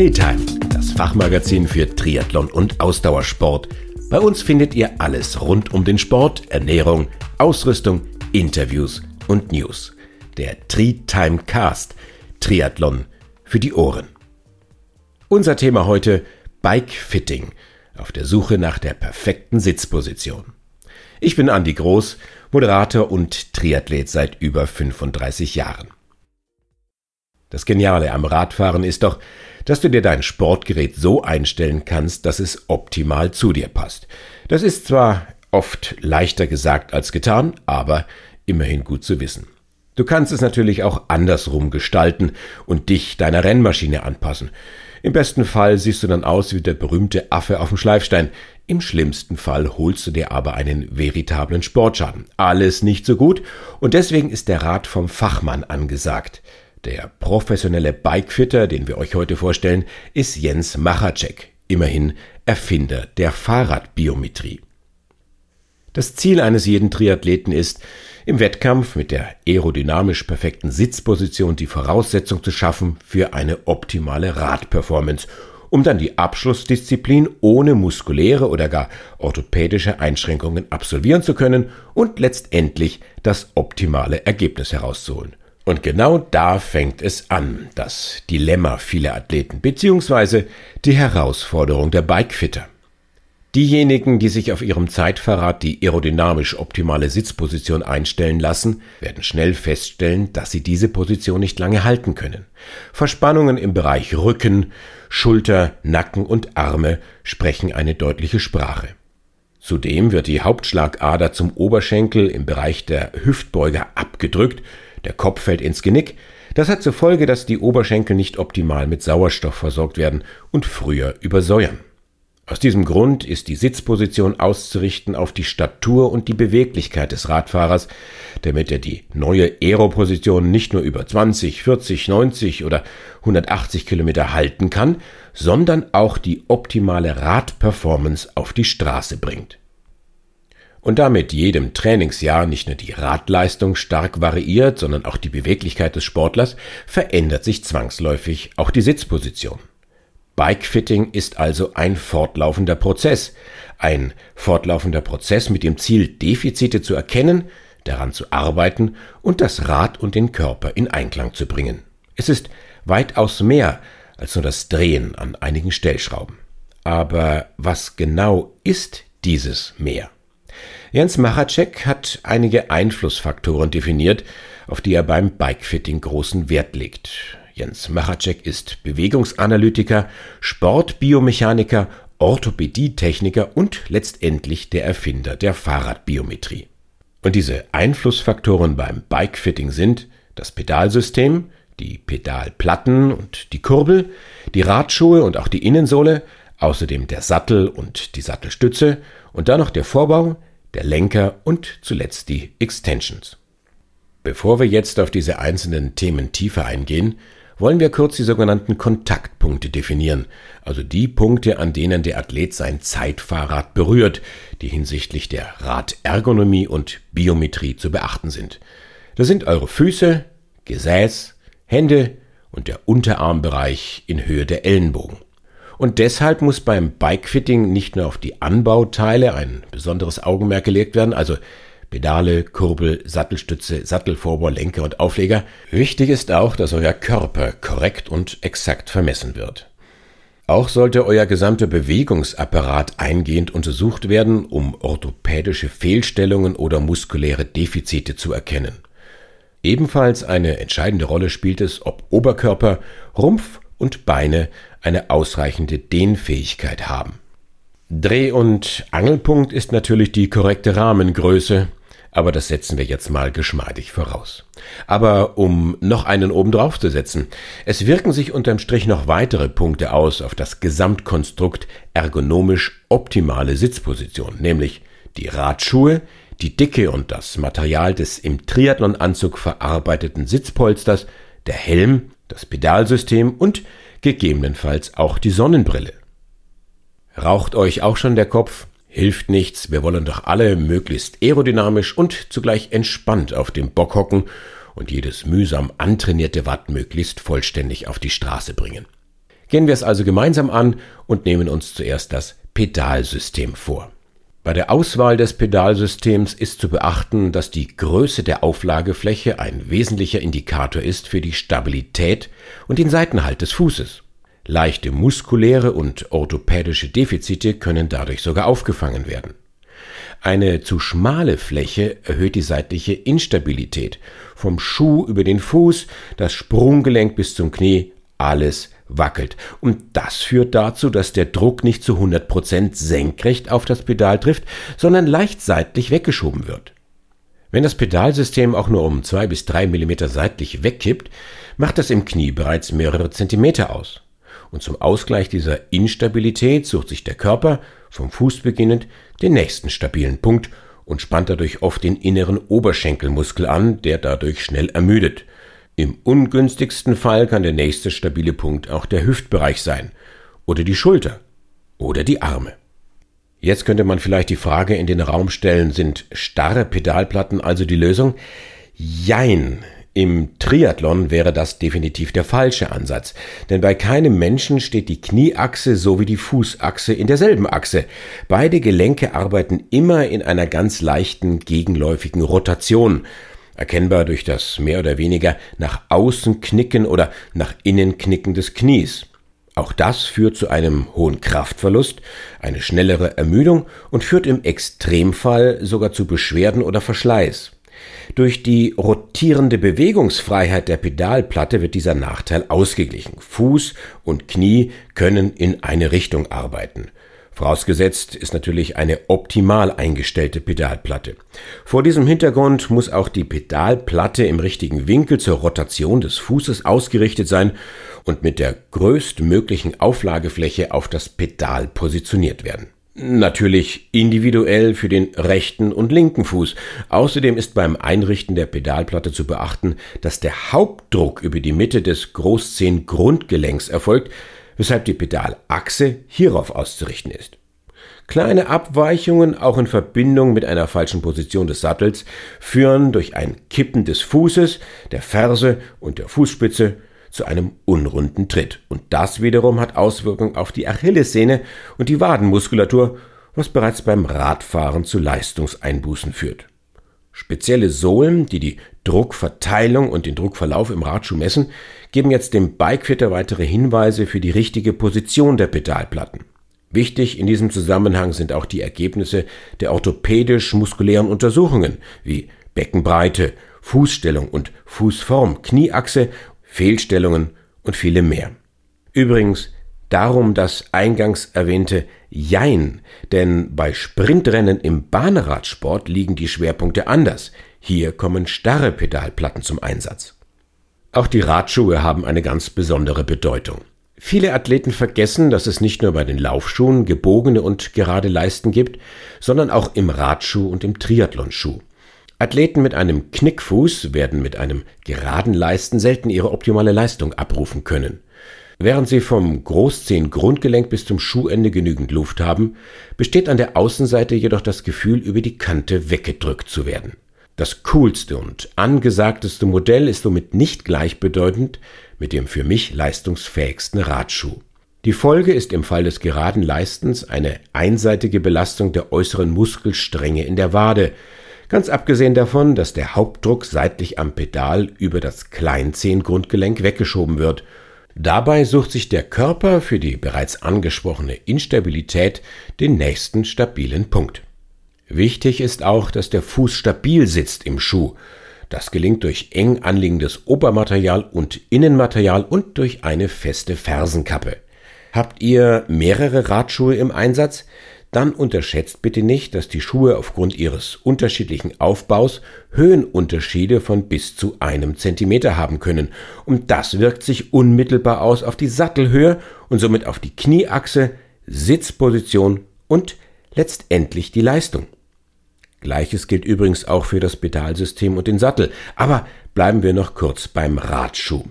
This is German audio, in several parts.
Treetime, das Fachmagazin für Triathlon und Ausdauersport. Bei uns findet ihr alles rund um den Sport, Ernährung, Ausrüstung, Interviews und News. Der Treetime Cast, Triathlon für die Ohren. Unser Thema heute Bike Fitting, auf der Suche nach der perfekten Sitzposition. Ich bin Andi Groß, Moderator und Triathlet seit über 35 Jahren. Das Geniale am Radfahren ist doch, dass du dir dein Sportgerät so einstellen kannst, dass es optimal zu dir passt. Das ist zwar oft leichter gesagt als getan, aber immerhin gut zu wissen. Du kannst es natürlich auch andersrum gestalten und dich deiner Rennmaschine anpassen. Im besten Fall siehst du dann aus wie der berühmte Affe auf dem Schleifstein. Im schlimmsten Fall holst du dir aber einen veritablen Sportschaden. Alles nicht so gut und deswegen ist der Rat vom Fachmann angesagt. Der professionelle Bikefitter, den wir euch heute vorstellen, ist Jens Machacek, immerhin Erfinder der Fahrradbiometrie. Das Ziel eines jeden Triathleten ist, im Wettkampf mit der aerodynamisch perfekten Sitzposition die Voraussetzung zu schaffen für eine optimale Radperformance, um dann die Abschlussdisziplin ohne muskuläre oder gar orthopädische Einschränkungen absolvieren zu können und letztendlich das optimale Ergebnis herauszuholen. Und genau da fängt es an, das Dilemma vieler Athleten bzw. die Herausforderung der Bikefitter. Diejenigen, die sich auf ihrem Zeitfahrrad die aerodynamisch optimale Sitzposition einstellen lassen, werden schnell feststellen, dass sie diese Position nicht lange halten können. Verspannungen im Bereich Rücken, Schulter, Nacken und Arme sprechen eine deutliche Sprache. Zudem wird die Hauptschlagader zum Oberschenkel im Bereich der Hüftbeuger abgedrückt der Kopf fällt ins Genick. Das hat zur Folge, dass die Oberschenkel nicht optimal mit Sauerstoff versorgt werden und früher übersäuern. Aus diesem Grund ist die Sitzposition auszurichten auf die Statur und die Beweglichkeit des Radfahrers, damit er die neue Aeroposition nicht nur über 20, 40, 90 oder 180 Kilometer halten kann, sondern auch die optimale Radperformance auf die Straße bringt und damit jedem Trainingsjahr nicht nur die Radleistung stark variiert, sondern auch die Beweglichkeit des Sportlers, verändert sich zwangsläufig auch die Sitzposition. Bikefitting ist also ein fortlaufender Prozess, ein fortlaufender Prozess mit dem Ziel, Defizite zu erkennen, daran zu arbeiten und das Rad und den Körper in Einklang zu bringen. Es ist weitaus mehr als nur das Drehen an einigen Stellschrauben. Aber was genau ist dieses mehr? Jens Machacek hat einige Einflussfaktoren definiert, auf die er beim Bikefitting großen Wert legt. Jens Machacek ist Bewegungsanalytiker, Sportbiomechaniker, Orthopädietechniker und letztendlich der Erfinder der Fahrradbiometrie. Und diese Einflussfaktoren beim Bikefitting sind das Pedalsystem, die Pedalplatten und die Kurbel, die Radschuhe und auch die Innensohle, außerdem der Sattel und die Sattelstütze und dann noch der Vorbau, der Lenker und zuletzt die Extensions. Bevor wir jetzt auf diese einzelnen Themen tiefer eingehen, wollen wir kurz die sogenannten Kontaktpunkte definieren, also die Punkte, an denen der Athlet sein Zeitfahrrad berührt, die hinsichtlich der Radergonomie und Biometrie zu beachten sind. Das sind eure Füße, Gesäß, Hände und der Unterarmbereich in Höhe der Ellenbogen. Und deshalb muss beim Bikefitting nicht nur auf die Anbauteile ein besonderes Augenmerk gelegt werden, also Pedale, Kurbel, Sattelstütze, Sattelvorbau, Lenker und Aufleger. Wichtig ist auch, dass euer Körper korrekt und exakt vermessen wird. Auch sollte euer gesamter Bewegungsapparat eingehend untersucht werden, um orthopädische Fehlstellungen oder muskuläre Defizite zu erkennen. Ebenfalls eine entscheidende Rolle spielt es, ob Oberkörper, Rumpf und Beine eine ausreichende Dehnfähigkeit haben. Dreh- und Angelpunkt ist natürlich die korrekte Rahmengröße, aber das setzen wir jetzt mal geschmeidig voraus. Aber um noch einen obendrauf zu setzen, es wirken sich unterm Strich noch weitere Punkte aus auf das Gesamtkonstrukt ergonomisch optimale Sitzposition, nämlich die Radschuhe, die Dicke und das Material des im Triathlonanzug verarbeiteten Sitzpolsters, der Helm, das Pedalsystem und gegebenenfalls auch die Sonnenbrille. Raucht euch auch schon der Kopf? Hilft nichts, wir wollen doch alle möglichst aerodynamisch und zugleich entspannt auf dem Bock hocken und jedes mühsam antrainierte Watt möglichst vollständig auf die Straße bringen. Gehen wir es also gemeinsam an und nehmen uns zuerst das Pedalsystem vor. Bei der Auswahl des Pedalsystems ist zu beachten, dass die Größe der Auflagefläche ein wesentlicher Indikator ist für die Stabilität und den Seitenhalt des Fußes. Leichte muskuläre und orthopädische Defizite können dadurch sogar aufgefangen werden. Eine zu schmale Fläche erhöht die seitliche Instabilität. Vom Schuh über den Fuß, das Sprunggelenk bis zum Knie, alles wackelt. Und das führt dazu, dass der Druck nicht zu 100% senkrecht auf das Pedal trifft, sondern leicht seitlich weggeschoben wird. Wenn das Pedalsystem auch nur um zwei bis drei Millimeter seitlich wegkippt, macht das im Knie bereits mehrere Zentimeter aus. Und zum Ausgleich dieser Instabilität sucht sich der Körper, vom Fuß beginnend, den nächsten stabilen Punkt und spannt dadurch oft den inneren Oberschenkelmuskel an, der dadurch schnell ermüdet. Im ungünstigsten Fall kann der nächste stabile Punkt auch der Hüftbereich sein oder die Schulter oder die Arme. Jetzt könnte man vielleicht die Frage in den Raum stellen, sind starre Pedalplatten also die Lösung? Jein, im Triathlon wäre das definitiv der falsche Ansatz, denn bei keinem Menschen steht die Knieachse sowie die Fußachse in derselben Achse. Beide Gelenke arbeiten immer in einer ganz leichten gegenläufigen Rotation, erkennbar durch das mehr oder weniger nach außen knicken oder nach innen knicken des Knies. Auch das führt zu einem hohen Kraftverlust, eine schnellere Ermüdung und führt im Extremfall sogar zu Beschwerden oder Verschleiß. Durch die rotierende Bewegungsfreiheit der Pedalplatte wird dieser Nachteil ausgeglichen. Fuß und Knie können in eine Richtung arbeiten. Vorausgesetzt ist natürlich eine optimal eingestellte Pedalplatte. Vor diesem Hintergrund muss auch die Pedalplatte im richtigen Winkel zur Rotation des Fußes ausgerichtet sein und mit der größtmöglichen Auflagefläche auf das Pedal positioniert werden. Natürlich individuell für den rechten und linken Fuß. Außerdem ist beim Einrichten der Pedalplatte zu beachten, dass der Hauptdruck über die Mitte des Großzehen-Grundgelenks erfolgt, weshalb die Pedalachse hierauf auszurichten ist. Kleine Abweichungen, auch in Verbindung mit einer falschen Position des Sattels, führen durch ein Kippen des Fußes, der Ferse und der Fußspitze zu einem unrunden Tritt. Und das wiederum hat Auswirkungen auf die Achillessehne und die Wadenmuskulatur, was bereits beim Radfahren zu Leistungseinbußen führt. Spezielle Sohlen, die die Druckverteilung und den Druckverlauf im Radschuh messen, geben jetzt dem Bikefitter weitere Hinweise für die richtige Position der Pedalplatten. Wichtig in diesem Zusammenhang sind auch die Ergebnisse der orthopädisch-muskulären Untersuchungen wie Beckenbreite, Fußstellung und Fußform, Knieachse Fehlstellungen und viele mehr. Übrigens darum das eingangs erwähnte Jein, denn bei Sprintrennen im Bahnradsport liegen die Schwerpunkte anders. Hier kommen starre Pedalplatten zum Einsatz. Auch die Radschuhe haben eine ganz besondere Bedeutung. Viele Athleten vergessen, dass es nicht nur bei den Laufschuhen gebogene und gerade Leisten gibt, sondern auch im Radschuh und im Triathlonschuh. Athleten mit einem Knickfuß werden mit einem geraden Leisten selten ihre optimale Leistung abrufen können. Während sie vom Großzehen-Grundgelenk bis zum Schuhende genügend Luft haben, besteht an der Außenseite jedoch das Gefühl, über die Kante weggedrückt zu werden. Das coolste und angesagteste Modell ist somit nicht gleichbedeutend mit dem für mich leistungsfähigsten Radschuh. Die Folge ist im Fall des geraden Leistens eine einseitige Belastung der äußeren Muskelstränge in der Wade, Ganz abgesehen davon, dass der Hauptdruck seitlich am Pedal über das Kleinzehengrundgelenk weggeschoben wird. Dabei sucht sich der Körper für die bereits angesprochene Instabilität den nächsten stabilen Punkt. Wichtig ist auch, dass der Fuß stabil sitzt im Schuh. Das gelingt durch eng anliegendes Obermaterial und Innenmaterial und durch eine feste Fersenkappe. Habt ihr mehrere Radschuhe im Einsatz? Dann unterschätzt bitte nicht, dass die Schuhe aufgrund ihres unterschiedlichen Aufbaus Höhenunterschiede von bis zu einem Zentimeter haben können, und das wirkt sich unmittelbar aus auf die Sattelhöhe und somit auf die Knieachse, Sitzposition und letztendlich die Leistung. Gleiches gilt übrigens auch für das Pedalsystem und den Sattel, aber bleiben wir noch kurz beim Radschuh.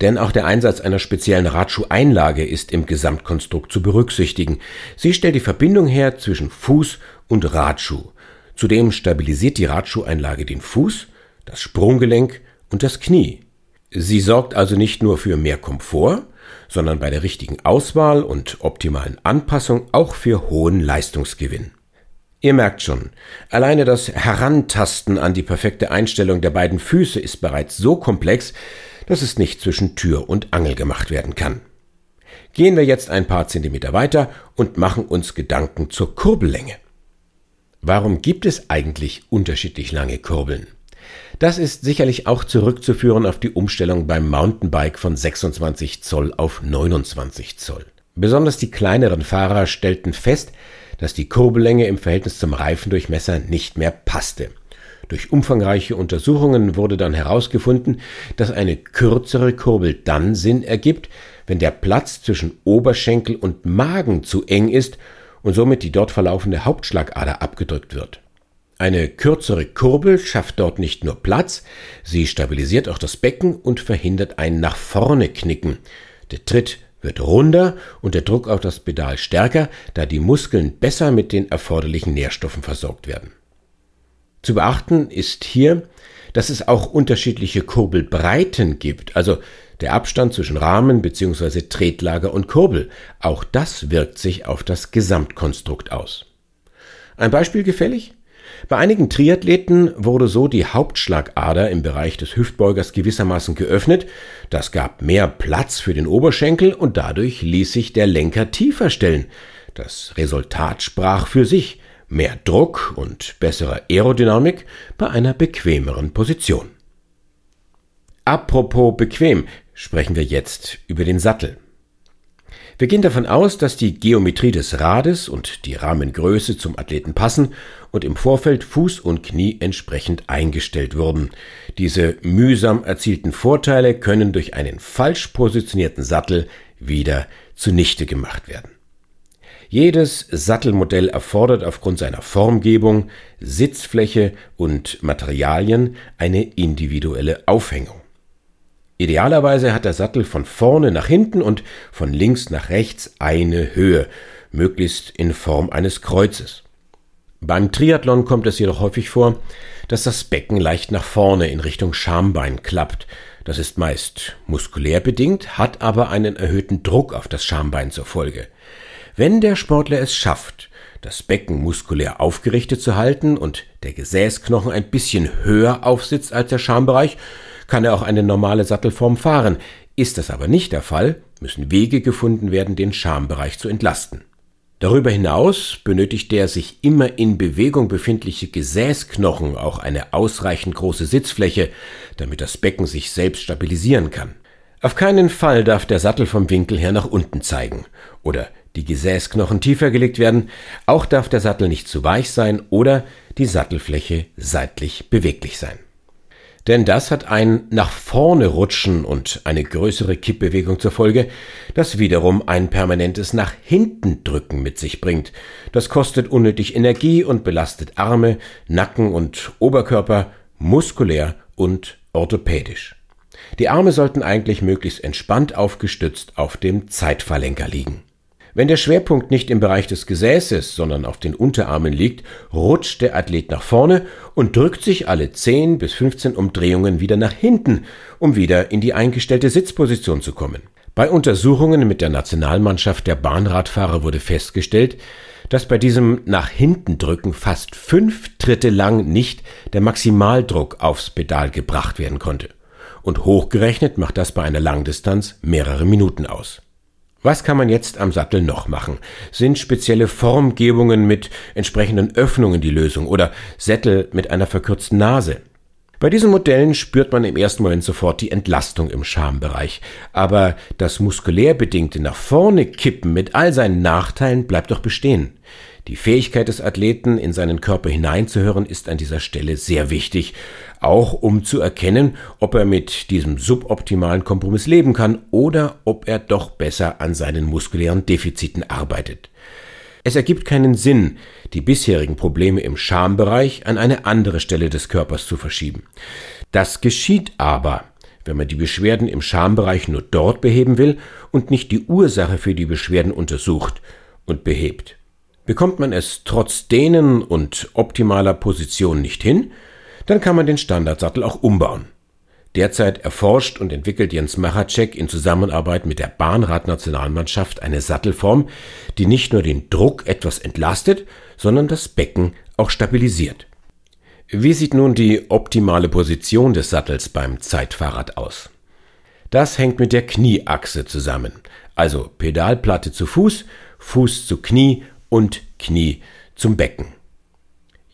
Denn auch der Einsatz einer speziellen Radschuheinlage ist im Gesamtkonstrukt zu berücksichtigen. Sie stellt die Verbindung her zwischen Fuß und Radschuh. Zudem stabilisiert die Radschuheinlage den Fuß, das Sprunggelenk und das Knie. Sie sorgt also nicht nur für mehr Komfort, sondern bei der richtigen Auswahl und optimalen Anpassung auch für hohen Leistungsgewinn. Ihr merkt schon, alleine das Herantasten an die perfekte Einstellung der beiden Füße ist bereits so komplex, dass es nicht zwischen Tür und Angel gemacht werden kann. Gehen wir jetzt ein paar Zentimeter weiter und machen uns Gedanken zur Kurbellänge. Warum gibt es eigentlich unterschiedlich lange Kurbeln? Das ist sicherlich auch zurückzuführen auf die Umstellung beim Mountainbike von 26 Zoll auf 29 Zoll. Besonders die kleineren Fahrer stellten fest, dass die Kurbellänge im Verhältnis zum Reifendurchmesser nicht mehr passte. Durch umfangreiche Untersuchungen wurde dann herausgefunden, dass eine kürzere Kurbel dann Sinn ergibt, wenn der Platz zwischen Oberschenkel und Magen zu eng ist und somit die dort verlaufende Hauptschlagader abgedrückt wird. Eine kürzere Kurbel schafft dort nicht nur Platz, sie stabilisiert auch das Becken und verhindert ein nach vorne Knicken. Der Tritt wird runder und der Druck auf das Pedal stärker, da die Muskeln besser mit den erforderlichen Nährstoffen versorgt werden. Zu beachten ist hier, dass es auch unterschiedliche Kurbelbreiten gibt, also der Abstand zwischen Rahmen bzw. Tretlager und Kurbel. Auch das wirkt sich auf das Gesamtkonstrukt aus. Ein Beispiel gefällig? Bei einigen Triathleten wurde so die Hauptschlagader im Bereich des Hüftbeugers gewissermaßen geöffnet, das gab mehr Platz für den Oberschenkel und dadurch ließ sich der Lenker tiefer stellen. Das Resultat sprach für sich mehr Druck und bessere Aerodynamik bei einer bequemeren Position. Apropos bequem, sprechen wir jetzt über den Sattel. Wir gehen davon aus, dass die Geometrie des Rades und die Rahmengröße zum Athleten passen und im Vorfeld Fuß und Knie entsprechend eingestellt wurden. Diese mühsam erzielten Vorteile können durch einen falsch positionierten Sattel wieder zunichte gemacht werden. Jedes Sattelmodell erfordert aufgrund seiner Formgebung, Sitzfläche und Materialien eine individuelle Aufhängung. Idealerweise hat der Sattel von vorne nach hinten und von links nach rechts eine Höhe, möglichst in Form eines Kreuzes. Beim Triathlon kommt es jedoch häufig vor, dass das Becken leicht nach vorne in Richtung Schambein klappt. Das ist meist muskulär bedingt, hat aber einen erhöhten Druck auf das Schambein zur Folge. Wenn der Sportler es schafft, das Becken muskulär aufgerichtet zu halten und der Gesäßknochen ein bisschen höher aufsitzt als der Schambereich, kann er auch eine normale Sattelform fahren. Ist das aber nicht der Fall, müssen Wege gefunden werden, den Schambereich zu entlasten. Darüber hinaus benötigt der sich immer in Bewegung befindliche Gesäßknochen auch eine ausreichend große Sitzfläche, damit das Becken sich selbst stabilisieren kann. Auf keinen Fall darf der Sattel vom Winkel her nach unten zeigen oder die Gesäßknochen tiefer gelegt werden, auch darf der Sattel nicht zu weich sein oder die Sattelfläche seitlich beweglich sein. Denn das hat ein nach vorne rutschen und eine größere Kippbewegung zur Folge, das wiederum ein permanentes nach hinten drücken mit sich bringt. Das kostet unnötig Energie und belastet Arme, Nacken und Oberkörper muskulär und orthopädisch. Die Arme sollten eigentlich möglichst entspannt aufgestützt auf dem Zeitverlenker liegen. Wenn der Schwerpunkt nicht im Bereich des Gesäßes, sondern auf den Unterarmen liegt, rutscht der Athlet nach vorne und drückt sich alle 10 bis 15 Umdrehungen wieder nach hinten, um wieder in die eingestellte Sitzposition zu kommen. Bei Untersuchungen mit der Nationalmannschaft der Bahnradfahrer wurde festgestellt, dass bei diesem nach hinten drücken fast fünf Tritte lang nicht der Maximaldruck aufs Pedal gebracht werden konnte. Und hochgerechnet macht das bei einer Langdistanz mehrere Minuten aus. Was kann man jetzt am Sattel noch machen? Sind spezielle Formgebungen mit entsprechenden Öffnungen die Lösung oder Sättel mit einer verkürzten Nase? Bei diesen Modellen spürt man im ersten Moment sofort die Entlastung im Schambereich, aber das muskulär bedingte nach vorne kippen mit all seinen Nachteilen bleibt doch bestehen. Die Fähigkeit des Athleten, in seinen Körper hineinzuhören, ist an dieser Stelle sehr wichtig, auch um zu erkennen, ob er mit diesem suboptimalen Kompromiss leben kann oder ob er doch besser an seinen muskulären Defiziten arbeitet. Es ergibt keinen Sinn, die bisherigen Probleme im Schambereich an eine andere Stelle des Körpers zu verschieben. Das geschieht aber, wenn man die Beschwerden im Schambereich nur dort beheben will und nicht die Ursache für die Beschwerden untersucht und behebt. Bekommt man es trotz denen und optimaler Position nicht hin, dann kann man den Standardsattel auch umbauen. Derzeit erforscht und entwickelt Jens Machacek in Zusammenarbeit mit der Bahnradnationalmannschaft eine Sattelform, die nicht nur den Druck etwas entlastet, sondern das Becken auch stabilisiert. Wie sieht nun die optimale Position des Sattels beim Zeitfahrrad aus? Das hängt mit der Knieachse zusammen, also Pedalplatte zu Fuß, Fuß zu Knie und Knie zum Becken.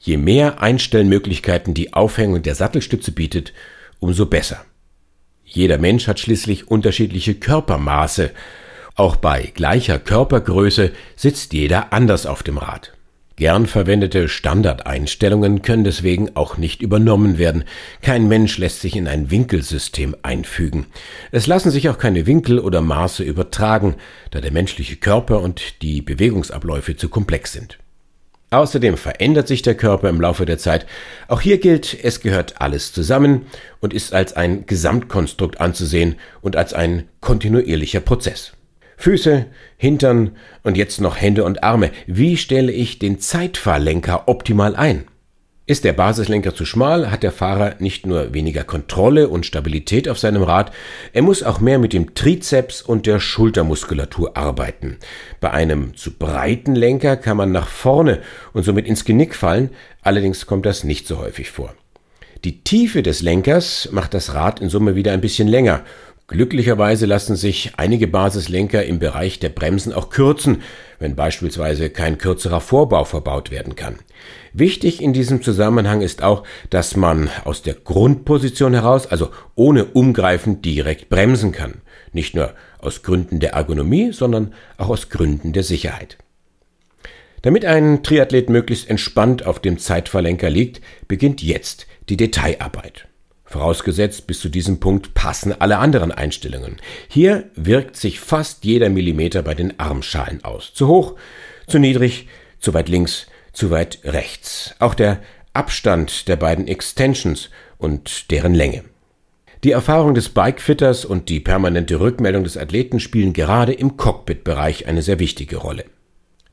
Je mehr Einstellmöglichkeiten die Aufhängung der Sattelstütze bietet, umso besser. Jeder Mensch hat schließlich unterschiedliche Körpermaße. Auch bei gleicher Körpergröße sitzt jeder anders auf dem Rad. Gern verwendete Standardeinstellungen können deswegen auch nicht übernommen werden. Kein Mensch lässt sich in ein Winkelsystem einfügen. Es lassen sich auch keine Winkel oder Maße übertragen, da der menschliche Körper und die Bewegungsabläufe zu komplex sind. Außerdem verändert sich der Körper im Laufe der Zeit. Auch hier gilt, es gehört alles zusammen und ist als ein Gesamtkonstrukt anzusehen und als ein kontinuierlicher Prozess. Füße, Hintern und jetzt noch Hände und Arme. Wie stelle ich den Zeitfahrlenker optimal ein? Ist der Basislenker zu schmal, hat der Fahrer nicht nur weniger Kontrolle und Stabilität auf seinem Rad, er muss auch mehr mit dem Trizeps und der Schultermuskulatur arbeiten. Bei einem zu breiten Lenker kann man nach vorne und somit ins Genick fallen, allerdings kommt das nicht so häufig vor. Die Tiefe des Lenkers macht das Rad in Summe wieder ein bisschen länger Glücklicherweise lassen sich einige Basislenker im Bereich der Bremsen auch kürzen, wenn beispielsweise kein kürzerer Vorbau verbaut werden kann. Wichtig in diesem Zusammenhang ist auch, dass man aus der Grundposition heraus, also ohne Umgreifen, direkt bremsen kann. Nicht nur aus Gründen der Ergonomie, sondern auch aus Gründen der Sicherheit. Damit ein Triathlet möglichst entspannt auf dem Zeitverlenker liegt, beginnt jetzt die Detailarbeit. Vorausgesetzt, bis zu diesem Punkt passen alle anderen Einstellungen. Hier wirkt sich fast jeder Millimeter bei den Armschalen aus. Zu hoch, zu niedrig, zu weit links, zu weit rechts. Auch der Abstand der beiden Extensions und deren Länge. Die Erfahrung des Bikefitters und die permanente Rückmeldung des Athleten spielen gerade im Cockpit-Bereich eine sehr wichtige Rolle.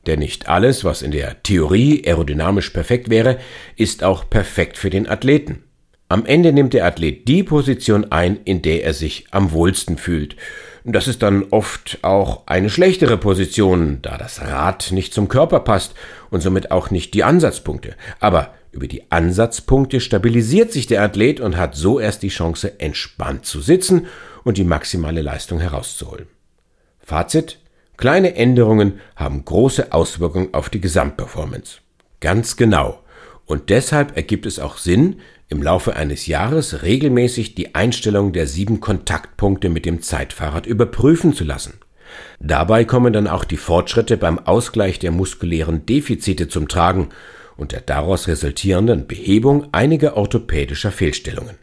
Denn nicht alles, was in der Theorie aerodynamisch perfekt wäre, ist auch perfekt für den Athleten. Am Ende nimmt der Athlet die Position ein, in der er sich am wohlsten fühlt. Das ist dann oft auch eine schlechtere Position, da das Rad nicht zum Körper passt und somit auch nicht die Ansatzpunkte. Aber über die Ansatzpunkte stabilisiert sich der Athlet und hat so erst die Chance, entspannt zu sitzen und die maximale Leistung herauszuholen. Fazit. Kleine Änderungen haben große Auswirkungen auf die Gesamtperformance. Ganz genau. Und deshalb ergibt es auch Sinn, im Laufe eines Jahres regelmäßig die Einstellung der sieben Kontaktpunkte mit dem Zeitfahrrad überprüfen zu lassen. Dabei kommen dann auch die Fortschritte beim Ausgleich der muskulären Defizite zum Tragen und der daraus resultierenden Behebung einiger orthopädischer Fehlstellungen.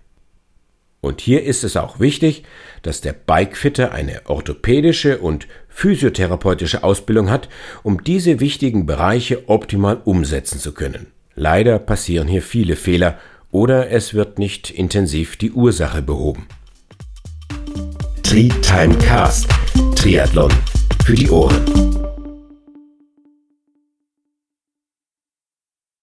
Und hier ist es auch wichtig, dass der Bikefitter eine orthopädische und physiotherapeutische Ausbildung hat, um diese wichtigen Bereiche optimal umsetzen zu können. Leider passieren hier viele Fehler oder es wird nicht intensiv die Ursache behoben. Tri-Time Cast Triathlon für die Ohren.